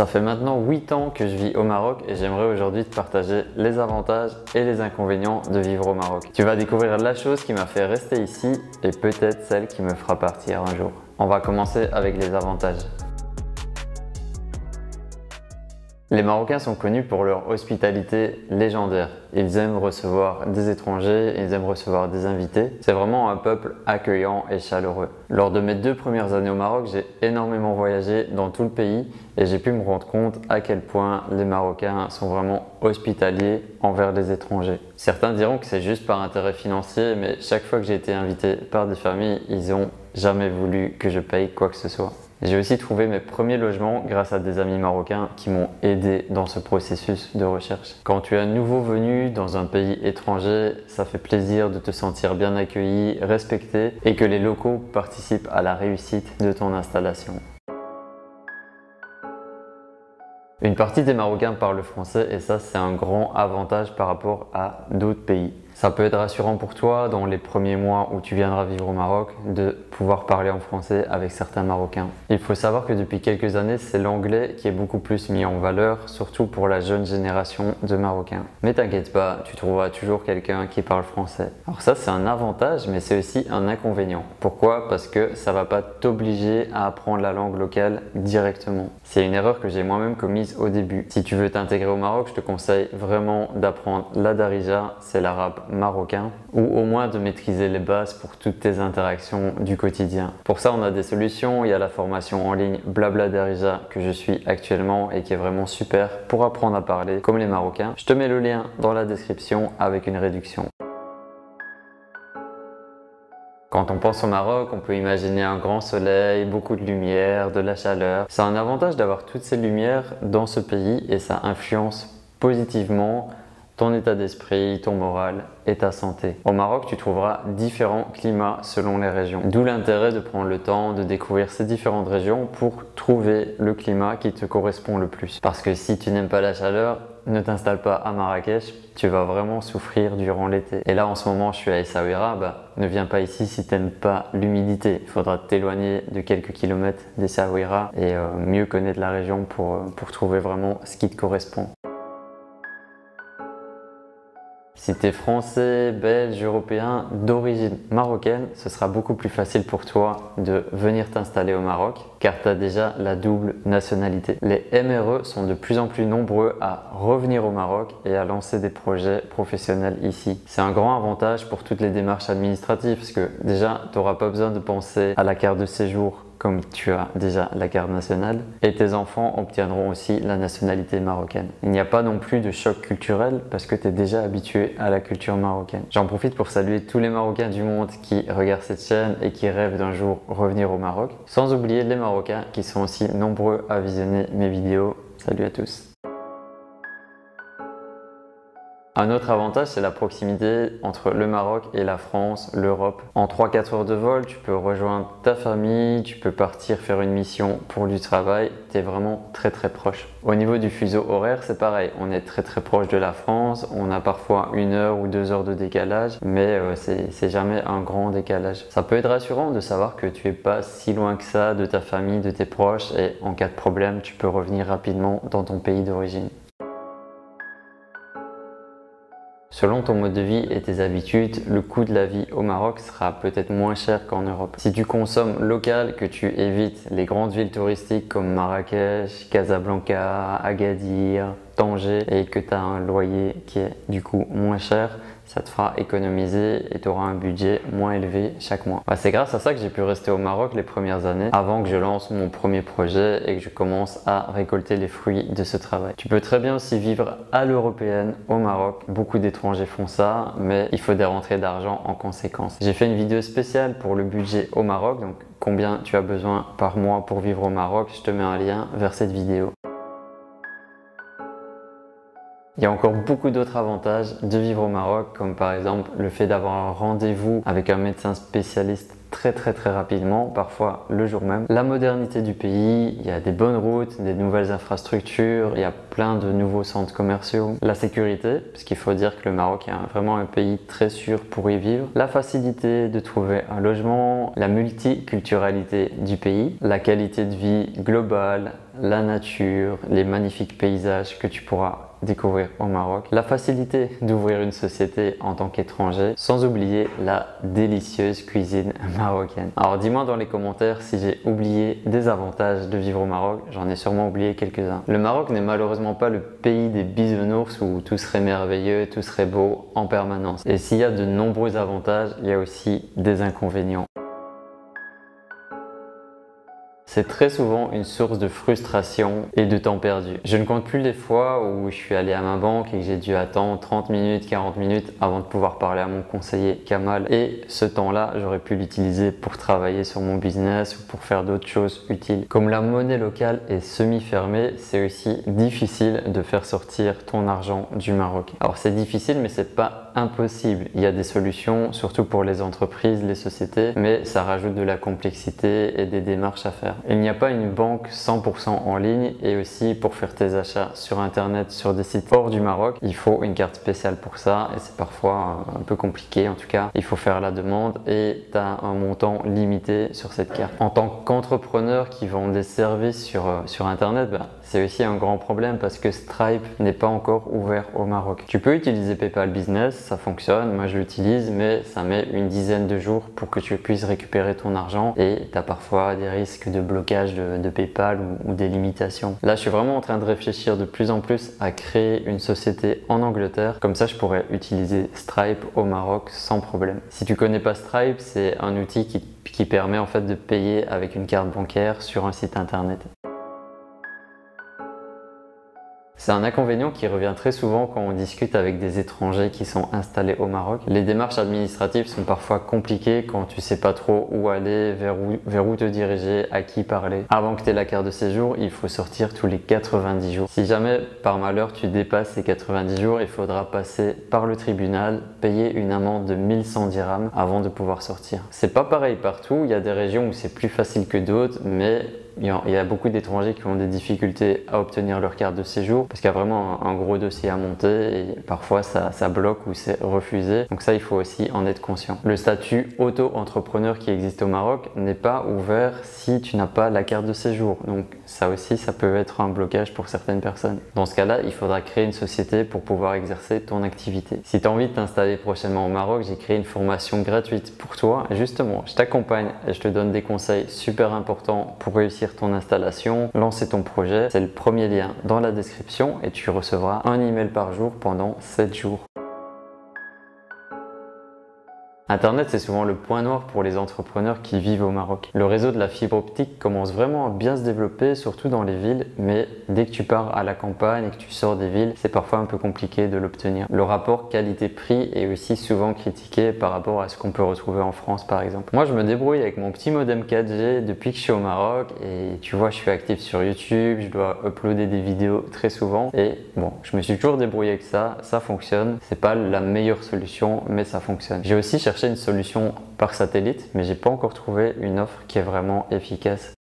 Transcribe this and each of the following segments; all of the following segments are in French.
Ça fait maintenant 8 ans que je vis au Maroc et j'aimerais aujourd'hui te partager les avantages et les inconvénients de vivre au Maroc. Tu vas découvrir la chose qui m'a fait rester ici et peut-être celle qui me fera partir un jour. On va commencer avec les avantages. Les Marocains sont connus pour leur hospitalité légendaire. Ils aiment recevoir des étrangers, ils aiment recevoir des invités. C'est vraiment un peuple accueillant et chaleureux. Lors de mes deux premières années au Maroc, j'ai énormément voyagé dans tout le pays et j'ai pu me rendre compte à quel point les Marocains sont vraiment hospitaliers envers les étrangers. Certains diront que c'est juste par intérêt financier, mais chaque fois que j'ai été invité par des familles, ils ont jamais voulu que je paye quoi que ce soit. J'ai aussi trouvé mes premiers logements grâce à des amis marocains qui m'ont aidé dans ce processus de recherche. Quand tu es un nouveau venu dans un pays étranger, ça fait plaisir de te sentir bien accueilli, respecté et que les locaux participent à la réussite de ton installation. Une partie des Marocains parlent français et ça c'est un grand avantage par rapport à d'autres pays. Ça peut être rassurant pour toi dans les premiers mois où tu viendras vivre au Maroc de pouvoir parler en français avec certains Marocains. Il faut savoir que depuis quelques années, c'est l'anglais qui est beaucoup plus mis en valeur, surtout pour la jeune génération de Marocains. Mais t'inquiète pas, tu trouveras toujours quelqu'un qui parle français. Alors ça, c'est un avantage, mais c'est aussi un inconvénient. Pourquoi? Parce que ça va pas t'obliger à apprendre la langue locale directement. C'est une erreur que j'ai moi-même commise au début. Si tu veux t'intégrer au Maroc, je te conseille vraiment d'apprendre la darija, c'est l'arabe marocain, ou au moins de maîtriser les bases pour toutes tes interactions du quotidien. Pour ça, on a des solutions. Il y a la formation en ligne Blabla Darija que je suis actuellement et qui est vraiment super pour apprendre à parler comme les Marocains. Je te mets le lien dans la description avec une réduction. Quand on pense au Maroc, on peut imaginer un grand soleil, beaucoup de lumière, de la chaleur. C'est un avantage d'avoir toutes ces lumières dans ce pays et ça influence positivement ton état d'esprit, ton moral et ta santé. Au Maroc, tu trouveras différents climats selon les régions. D'où l'intérêt de prendre le temps de découvrir ces différentes régions pour trouver le climat qui te correspond le plus. Parce que si tu n'aimes pas la chaleur, ne t'installe pas à Marrakech, tu vas vraiment souffrir durant l'été. Et là, en ce moment, je suis à Essaouira, bah, ne viens pas ici si tu n'aimes pas l'humidité. Il faudra t'éloigner de quelques kilomètres d'Essaouira et euh, mieux connaître la région pour, euh, pour trouver vraiment ce qui te correspond. Si tu es français, belge, européen, d'origine marocaine, ce sera beaucoup plus facile pour toi de venir t'installer au Maroc car tu as déjà la double nationalité. Les MRE sont de plus en plus nombreux à revenir au Maroc et à lancer des projets professionnels ici. C'est un grand avantage pour toutes les démarches administratives parce que déjà, tu n'auras pas besoin de penser à la carte de séjour comme tu as déjà la carte nationale, et tes enfants obtiendront aussi la nationalité marocaine. Il n'y a pas non plus de choc culturel parce que tu es déjà habitué à la culture marocaine. J'en profite pour saluer tous les Marocains du monde qui regardent cette chaîne et qui rêvent d'un jour revenir au Maroc, sans oublier les Marocains qui sont aussi nombreux à visionner mes vidéos. Salut à tous un autre avantage, c'est la proximité entre le Maroc et la France, l'Europe. En 3-4 heures de vol, tu peux rejoindre ta famille, tu peux partir faire une mission pour du travail, tu es vraiment très très proche. Au niveau du fuseau horaire, c'est pareil, on est très très proche de la France, on a parfois une heure ou deux heures de décalage, mais euh, c'est jamais un grand décalage. Ça peut être rassurant de savoir que tu es pas si loin que ça de ta famille, de tes proches, et en cas de problème, tu peux revenir rapidement dans ton pays d'origine. Selon ton mode de vie et tes habitudes, le coût de la vie au Maroc sera peut-être moins cher qu'en Europe. Si tu consommes local, que tu évites les grandes villes touristiques comme Marrakech, Casablanca, Agadir, Tanger et que tu as un loyer qui est du coup moins cher, ça te fera économiser et tu auras un budget moins élevé chaque mois. Bah, c'est grâce à ça que j'ai pu rester au Maroc les premières années avant que je lance mon premier projet et que je commence à récolter les fruits de ce travail. Tu peux très bien aussi vivre à l'européenne au Maroc. Beaucoup d'étrangers font ça, mais il faut des rentrées d'argent en conséquence. J'ai fait une vidéo spéciale pour le budget au Maroc, donc combien tu as besoin par mois pour vivre au Maroc. Je te mets un lien vers cette vidéo. Il y a encore beaucoup d'autres avantages de vivre au Maroc, comme par exemple le fait d'avoir un rendez-vous avec un médecin spécialiste très très très rapidement, parfois le jour même. La modernité du pays, il y a des bonnes routes, des nouvelles infrastructures, il y a plein de nouveaux centres commerciaux. La sécurité, parce qu'il faut dire que le Maroc est vraiment un pays très sûr pour y vivre. La facilité de trouver un logement, la multiculturalité du pays, la qualité de vie globale, la nature, les magnifiques paysages que tu pourras découvrir au Maroc, la facilité d'ouvrir une société en tant qu'étranger, sans oublier la délicieuse cuisine marocaine. Alors dis-moi dans les commentaires si j'ai oublié des avantages de vivre au Maroc, j'en ai sûrement oublié quelques-uns. Le Maroc n'est malheureusement pas le pays des bisounours où tout serait merveilleux, tout serait beau en permanence. Et s'il y a de nombreux avantages, il y a aussi des inconvénients c'est très souvent une source de frustration et de temps perdu. Je ne compte plus les fois où je suis allé à ma banque et que j'ai dû attendre 30 minutes, 40 minutes avant de pouvoir parler à mon conseiller Kamal. Et ce temps-là, j'aurais pu l'utiliser pour travailler sur mon business ou pour faire d'autres choses utiles. Comme la monnaie locale est semi-fermée, c'est aussi difficile de faire sortir ton argent du Maroc. Alors c'est difficile, mais c'est pas impossible. Il y a des solutions, surtout pour les entreprises, les sociétés, mais ça rajoute de la complexité et des démarches à faire. Il n'y a pas une banque 100% en ligne et aussi pour faire tes achats sur internet sur des sites hors du Maroc, il faut une carte spéciale pour ça et c'est parfois un peu compliqué en tout cas. Il faut faire la demande et tu as un montant limité sur cette carte. En tant qu'entrepreneur qui vend des services sur, euh, sur internet, ben, c'est aussi un grand problème parce que Stripe n'est pas encore ouvert au Maroc. Tu peux utiliser PayPal Business, ça fonctionne, moi je l'utilise, mais ça met une dizaine de jours pour que tu puisses récupérer ton argent et tu as parfois des risques de blocage de, PayPal ou, des limitations. Là, je suis vraiment en train de réfléchir de plus en plus à créer une société en Angleterre, comme ça je pourrais utiliser Stripe au Maroc sans problème. Si tu connais pas Stripe, c'est un outil qui permet en fait de payer avec une carte bancaire sur un site internet. C'est un inconvénient qui revient très souvent quand on discute avec des étrangers qui sont installés au Maroc. Les démarches administratives sont parfois compliquées quand tu sais pas trop où aller, vers où, vers où te diriger, à qui parler. Avant que tu aies la carte de séjour, il faut sortir tous les 90 jours. Si jamais par malheur tu dépasses ces 90 jours, il faudra passer par le tribunal, payer une amende de 1100 dirhams avant de pouvoir sortir. C'est pas pareil partout, il y a des régions où c'est plus facile que d'autres, mais il y a beaucoup d'étrangers qui ont des difficultés à obtenir leur carte de séjour parce qu'il y a vraiment un, gros dossier à monter et parfois ça, bloque ou c'est refusé. Donc ça, il faut aussi en être conscient. Le statut auto-entrepreneur qui existe au Maroc n'est pas ouvert si tu n'as pas la carte de séjour. Donc ça aussi, ça peut être un blocage pour certaines personnes. Dans ce cas-là, il faudra créer une société pour pouvoir exercer ton activité. Si tu as envie de t'installer prochainement au Maroc, j'ai créé une formation gratuite pour toi. Justement, je t'accompagne et je te donne des conseils super importants pour réussir ton installation, lancer ton projet. C'est le premier lien dans la description et tu recevras un email par jour pendant 7 jours. Internet, c'est souvent le point noir pour les entrepreneurs qui vivent au Maroc. Le réseau de la fibre optique commence vraiment à bien se développer, surtout dans les villes, mais dès que tu pars à la campagne et que tu sors des villes, c'est parfois un peu compliqué de l'obtenir. Le rapport qualité-prix est aussi souvent critiqué par rapport à ce qu'on peut retrouver en France, par exemple. Moi, je me débrouille avec mon petit modem 4G depuis que je suis au Maroc et tu vois, je suis actif sur YouTube, je dois uploader des vidéos très souvent et bon, je me suis toujours débrouillé avec ça, ça fonctionne. C'est pas la meilleure solution, mais ça fonctionne. J'ai aussi cherché une solution par satellite, mais j'ai pas encore trouvé une offre qui est vraiment efficace.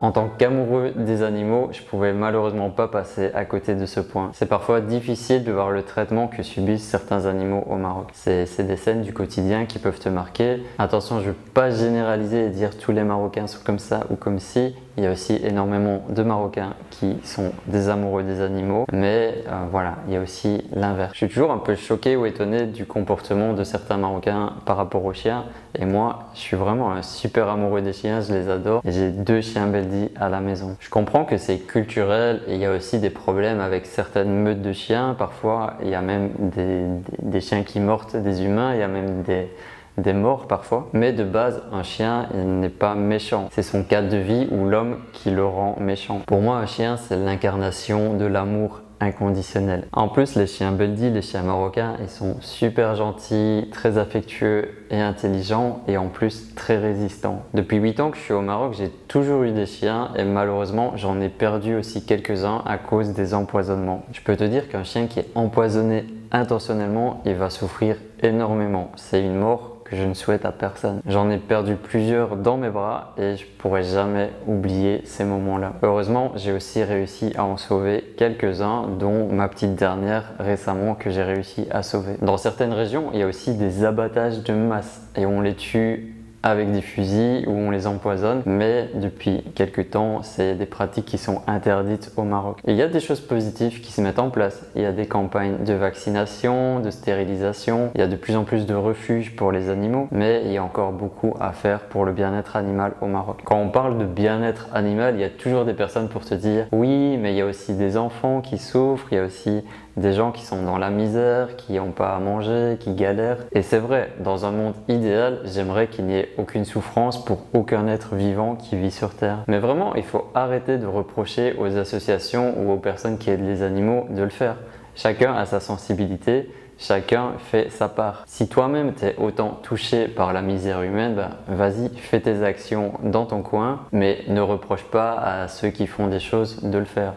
En tant qu'amoureux des animaux, je pouvais malheureusement pas passer à côté de ce point. C'est parfois difficile de voir le traitement que subissent certains animaux au Maroc. C'est des scènes du quotidien qui peuvent te marquer. Attention, je veux pas généraliser et dire tous les Marocains sont comme ça ou comme si. Il y a aussi énormément de Marocains qui sont des amoureux des animaux, mais euh, voilà, il y a aussi l'inverse. Je suis toujours un peu choqué ou étonné du comportement de certains Marocains par rapport aux chiens. Et moi, je suis vraiment un super amoureux des chiens, je les adore. Et j'ai deux chiens Beldi à la maison. Je comprends que c'est culturel et il y a aussi des problèmes avec certaines meutes de chiens. Parfois, il y a même des, des chiens qui mordent des humains, il y a même des des morts parfois. Mais de base, un chien, il n'est pas méchant. C'est son cadre de vie ou l'homme qui le rend méchant. Pour moi, un chien, c'est l'incarnation de l'amour inconditionnel. En plus, les chiens Beldi, les chiens marocains, ils sont super gentils, très affectueux et intelligents et en plus très résistants. Depuis 8 ans que je suis au Maroc, j'ai toujours eu des chiens et malheureusement, j'en ai perdu aussi quelques-uns à cause des empoisonnements. Je peux te dire qu'un chien qui est empoisonné intentionnellement, il va souffrir énormément. C'est une mort que je ne souhaite à personne. J'en ai perdu plusieurs dans mes bras et je pourrai jamais oublier ces moments-là. Heureusement, j'ai aussi réussi à en sauver quelques-uns, dont ma petite dernière récemment que j'ai réussi à sauver. Dans certaines régions, il y a aussi des abattages de masse et on les tue avec des fusils où on les empoisonne, mais depuis quelques temps, c'est des pratiques qui sont interdites au Maroc. Et il y a des choses positives qui se mettent en place. Il y a des campagnes de vaccination, de stérilisation, il y a de plus en plus de refuges pour les animaux, mais il y a encore beaucoup à faire pour le bien-être animal au Maroc. Quand on parle de bien-être animal, il y a toujours des personnes pour te dire oui, mais il y a aussi des enfants qui souffrent, il y a aussi des gens qui sont dans la misère, qui n'ont pas à manger, qui galèrent. Et c'est vrai, dans un monde idéal, j'aimerais qu'il n'y ait aucune souffrance pour aucun être vivant qui vit sur Terre. Mais vraiment, il faut arrêter de reprocher aux associations ou aux personnes qui aident les animaux de le faire. Chacun a sa sensibilité, chacun fait sa part. Si toi-même t'es autant touché par la misère humaine, bah, vas-y, fais tes actions dans ton coin, mais ne reproche pas à ceux qui font des choses de le faire.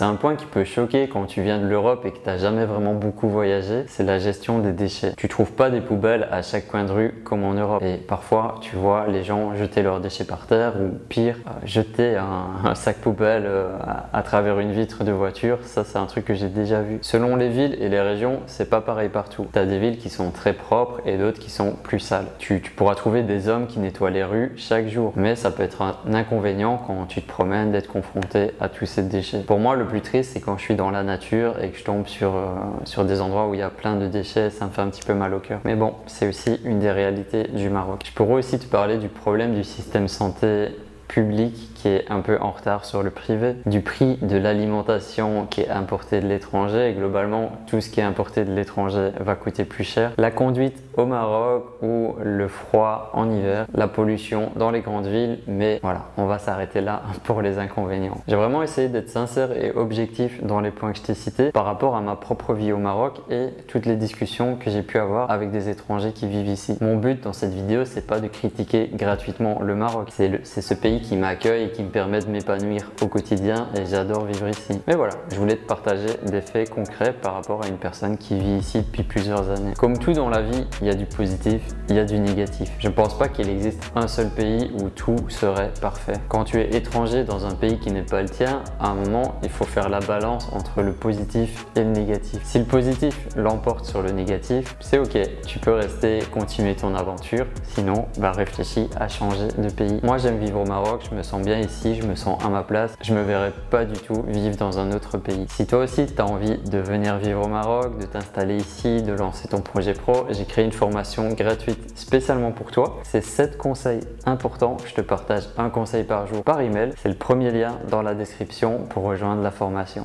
C'est un point qui peut choquer quand tu viens de l'Europe et que tu n'as jamais vraiment beaucoup voyagé, c'est la gestion des déchets. Tu trouves pas des poubelles à chaque coin de rue comme en Europe. Et parfois, tu vois les gens jeter leurs déchets par terre ou pire, euh, jeter un, sac poubelle euh, à, travers une vitre de voiture. Ça, c'est un truc que j'ai déjà vu. Selon les villes et les régions, c'est pas pareil partout. Tu as des villes qui sont très propres et d'autres qui sont plus sales. Tu, tu pourras trouver des hommes qui nettoient les rues chaque jour. Mais ça peut être un inconvénient quand tu te promènes d'être confronté à tous ces déchets. Pour moi, le plus triste, c'est quand je suis dans la nature et que je tombe sur, euh, sur des endroits où il y a plein de déchets, ça me fait un petit peu mal au cœur. Mais bon, c'est aussi une des réalités du Maroc. Je pourrais aussi te parler du problème du système santé public qui est un peu en retard sur le privé, du prix de l'alimentation qui est importé de l'étranger globalement tout ce qui est importé de l'étranger va coûter plus cher, la conduite au Maroc ou le froid en hiver, la pollution dans les grandes villes, mais voilà, on va s'arrêter là pour les inconvénients. J'ai vraiment essayé d'être sincère et objectif dans les points que je t'ai cités par rapport à ma propre vie au Maroc et toutes les discussions que j'ai pu avoir avec des étrangers qui vivent ici. Mon but dans cette vidéo, c'est pas de critiquer gratuitement le Maroc, c'est ce pays qui m'accueille qui me permet de m'épanouir au quotidien et j'adore vivre ici. Mais voilà, je voulais te partager des faits concrets par rapport à une personne qui vit ici depuis plusieurs années. Comme tout dans la vie, il y a du positif, il y a du négatif. Je ne pense pas qu'il existe un seul pays où tout serait parfait. Quand tu es étranger dans un pays qui n'est pas le tien, à un moment, il faut faire la balance entre le positif et le négatif. Si le positif l'emporte sur le négatif, c'est ok, tu peux rester, continuer ton aventure. Sinon, bah réfléchis à changer de pays. Moi, j'aime vivre au Maroc, je me sens bien ici, je me sens à ma place. Je me verrais pas du tout vivre dans un autre pays. Si toi aussi tu as envie de venir vivre au Maroc, de t'installer ici, de lancer ton projet pro, j'ai créé une formation gratuite spécialement pour toi. C'est 7 conseils importants. Je te partage un conseil par jour par email. C'est le premier lien dans la description pour rejoindre la formation.